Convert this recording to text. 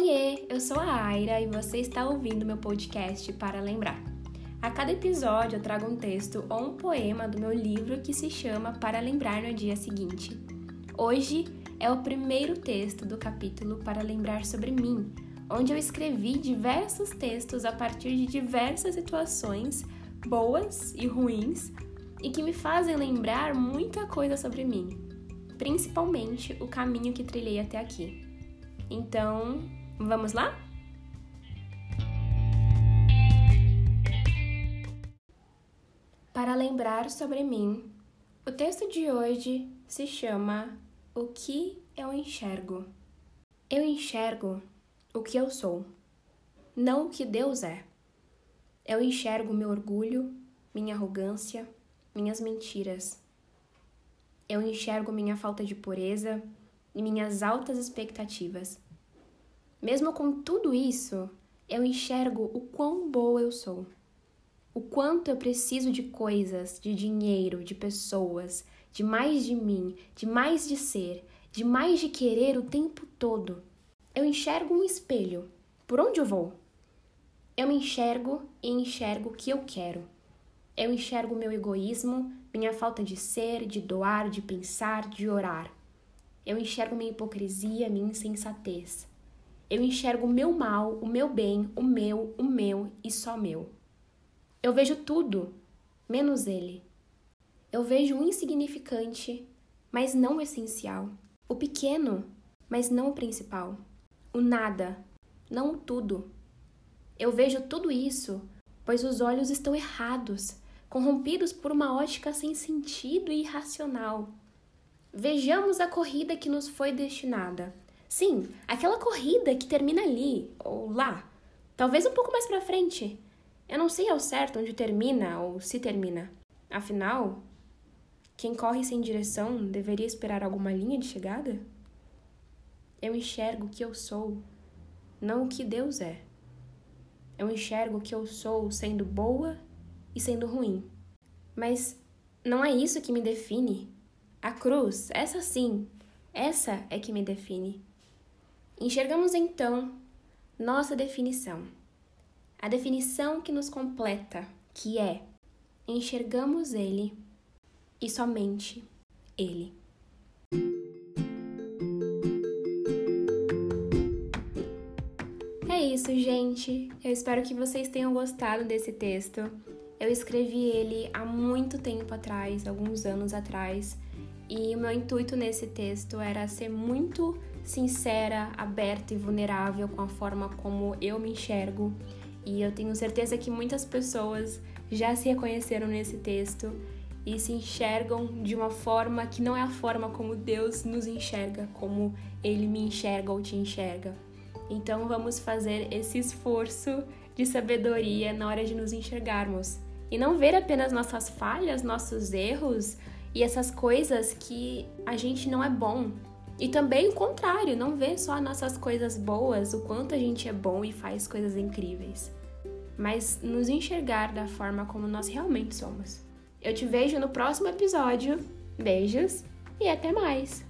Oiê, eu sou a Aira e você está ouvindo meu podcast para lembrar. A cada episódio eu trago um texto ou um poema do meu livro que se chama Para Lembrar no Dia Seguinte. Hoje é o primeiro texto do capítulo Para Lembrar sobre mim, onde eu escrevi diversos textos a partir de diversas situações, boas e ruins, e que me fazem lembrar muita coisa sobre mim, principalmente o caminho que trilhei até aqui. Então, vamos lá? Para lembrar sobre mim, o texto de hoje se chama O que eu enxergo. Eu enxergo o que eu sou, não o que Deus é. Eu enxergo meu orgulho, minha arrogância, minhas mentiras. Eu enxergo minha falta de pureza e minhas altas expectativas. Mesmo com tudo isso, eu enxergo o quão boa eu sou. O quanto eu preciso de coisas, de dinheiro, de pessoas, de mais de mim, de mais de ser, de mais de querer o tempo todo. Eu enxergo um espelho. Por onde eu vou? Eu me enxergo e enxergo o que eu quero. Eu enxergo meu egoísmo, minha falta de ser, de doar, de pensar, de orar. Eu enxergo minha hipocrisia, minha insensatez. Eu enxergo o meu mal, o meu bem, o meu, o meu e só meu. Eu vejo tudo, menos ele. Eu vejo o insignificante, mas não o essencial. O pequeno, mas não o principal. O nada, não o tudo. Eu vejo tudo isso, pois os olhos estão errados corrompidos por uma ótica sem sentido e irracional. Vejamos a corrida que nos foi destinada. Sim, aquela corrida que termina ali ou lá, talvez um pouco mais para frente. Eu não sei ao certo onde termina ou se termina. Afinal, quem corre sem direção deveria esperar alguma linha de chegada? Eu enxergo o que eu sou, não o que Deus é. Eu enxergo o que eu sou sendo boa e sendo ruim. Mas não é isso que me define. A cruz, essa sim, essa é que me define. Enxergamos então nossa definição. A definição que nos completa, que é enxergamos ele e somente ele. É isso, gente. Eu espero que vocês tenham gostado desse texto. Eu escrevi ele há muito tempo atrás, alguns anos atrás, e o meu intuito nesse texto era ser muito sincera, aberta e vulnerável com a forma como eu me enxergo. E eu tenho certeza que muitas pessoas já se reconheceram nesse texto e se enxergam de uma forma que não é a forma como Deus nos enxerga, como Ele me enxerga ou te enxerga. Então vamos fazer esse esforço de sabedoria na hora de nos enxergarmos e não ver apenas nossas falhas, nossos erros e essas coisas que a gente não é bom. E também o contrário, não ver só nossas coisas boas, o quanto a gente é bom e faz coisas incríveis, mas nos enxergar da forma como nós realmente somos. Eu te vejo no próximo episódio. Beijos e até mais!